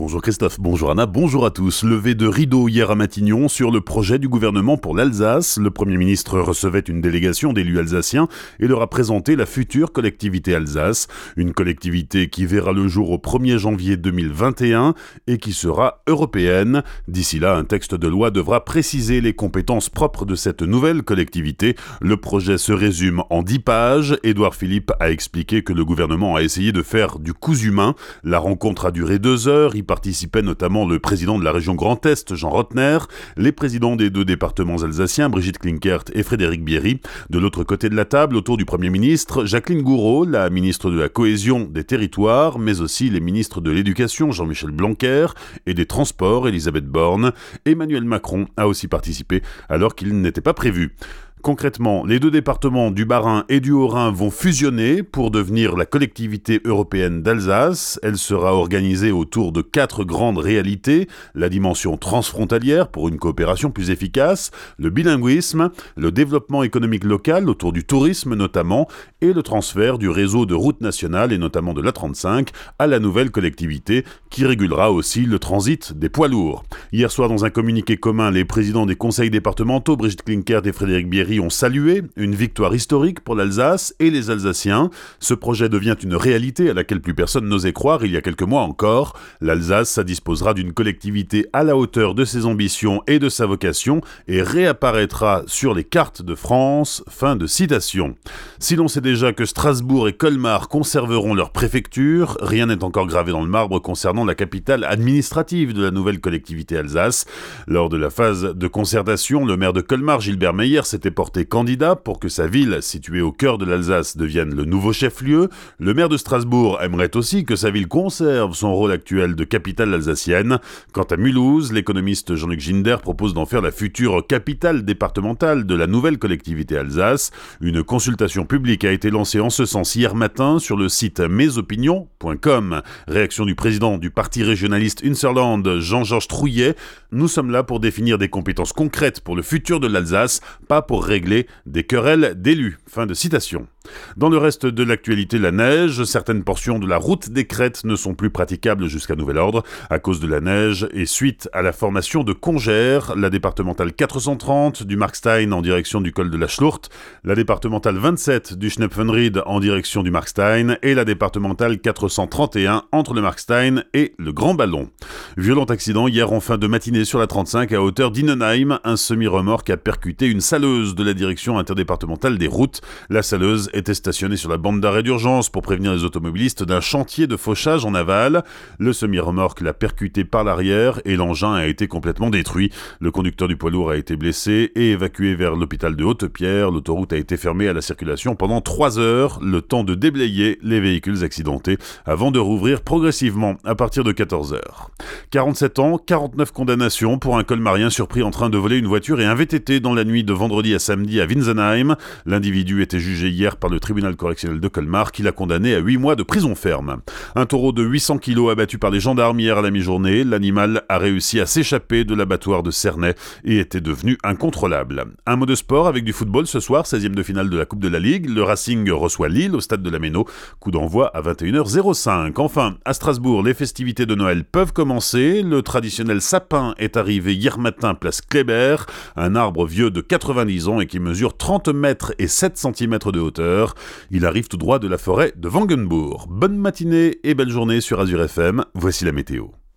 Bonjour Christophe, bonjour Anna, bonjour à tous. Levé de rideau hier à Matignon sur le projet du gouvernement pour l'Alsace. Le Premier ministre recevait une délégation d'élus alsaciens et leur a présenté la future collectivité Alsace. Une collectivité qui verra le jour au 1er janvier 2021 et qui sera européenne. D'ici là, un texte de loi devra préciser les compétences propres de cette nouvelle collectivité. Le projet se résume en 10 pages. Édouard Philippe a expliqué que le gouvernement a essayé de faire du cousu humain. La rencontre a duré deux heures participaient notamment le président de la région Grand Est, Jean Rotner, les présidents des deux départements alsaciens, Brigitte Klinkert et Frédéric Bierry. De l'autre côté de la table, autour du Premier ministre, Jacqueline Gouraud, la ministre de la Cohésion des Territoires, mais aussi les ministres de l'Éducation, Jean-Michel Blanquer, et des Transports, Elisabeth Borne. Emmanuel Macron a aussi participé alors qu'il n'était pas prévu. Concrètement, les deux départements du Bas-Rhin et du Haut-Rhin vont fusionner pour devenir la collectivité européenne d'Alsace. Elle sera organisée autour de quatre grandes réalités, la dimension transfrontalière pour une coopération plus efficace, le bilinguisme, le développement économique local autour du tourisme notamment, et le transfert du réseau de routes nationales et notamment de l'A35 à la nouvelle collectivité qui régulera aussi le transit des poids lourds. Hier soir, dans un communiqué commun, les présidents des conseils départementaux, Brigitte Klinkert et Frédéric Bierry, ont salué une victoire historique pour l'Alsace et les Alsaciens. Ce projet devient une réalité à laquelle plus personne n'osait croire il y a quelques mois encore. L'Alsace disposera d'une collectivité à la hauteur de ses ambitions et de sa vocation et réapparaîtra sur les cartes de France. Fin de citation. Si l'on sait déjà que Strasbourg et Colmar conserveront leur préfecture, rien n'est encore gravé dans le marbre concernant la capitale administrative de la nouvelle collectivité Alsace. Lors de la phase de concertation, le maire de Colmar, Gilbert Meyer, s'était porté candidat pour que sa ville, située au cœur de l'Alsace, devienne le nouveau chef-lieu, le maire de Strasbourg aimerait aussi que sa ville conserve son rôle actuel de capitale alsacienne. Quant à Mulhouse, l'économiste Jean-Luc Ginder propose d'en faire la future capitale départementale de la nouvelle collectivité Alsace. Une consultation publique a été lancée en ce sens hier matin sur le site mesopinions.com. Réaction du président du parti régionaliste Unserland, Jean-Georges Trouillet. Nous sommes là pour définir des compétences concrètes pour le futur de l'Alsace, pas pour régler des querelles d'élus. Fin de citation. Dans le reste de l'actualité, la neige, certaines portions de la route des crêtes ne sont plus praticables jusqu'à nouvel ordre à cause de la neige et suite à la formation de congères, la départementale 430 du Markstein en direction du col de la Schlurt, la départementale 27 du Schnepfenried en direction du Markstein et la départementale 431 entre le Markstein et le Grand Ballon. Violent accident hier en fin de matinée sur la 35 à hauteur d'Innenheim, un semi-remorque a percuté une saleuse de la direction interdépartementale des routes. La saleuse était stationné sur la bande d'arrêt d'urgence pour prévenir les automobilistes d'un chantier de fauchage en aval. Le semi-remorque l'a percuté par l'arrière et l'engin a été complètement détruit. Le conducteur du poids lourd a été blessé et évacué vers l'hôpital de Haute-Pierre. L'autoroute a été fermée à la circulation pendant 3 heures, le temps de déblayer les véhicules accidentés avant de rouvrir progressivement à partir de 14 heures. 47 ans, 49 condamnations pour un colmarien surpris en train de voler une voiture et un VTT dans la nuit de vendredi à samedi à Winsenheim. L'individu était jugé hier par le tribunal correctionnel de Colmar qui l'a condamné à 8 mois de prison ferme. Un taureau de 800 kilos abattu par les gendarmes hier à la mi-journée, l'animal a réussi à s'échapper de l'abattoir de Cernay et était devenu incontrôlable. Un mot de sport avec du football ce soir, 16e de finale de la Coupe de la Ligue. Le Racing reçoit Lille au stade de la Méno. Coup d'envoi à 21h05. Enfin, à Strasbourg, les festivités de Noël peuvent commencer. Le traditionnel sapin est arrivé hier matin place Kléber, un arbre vieux de 90 ans et qui mesure 30 mètres et 7 cm de hauteur. Il arrive tout droit de la forêt de Wangenbourg. Bonne matinée et belle journée sur Azure FM. Voici la météo.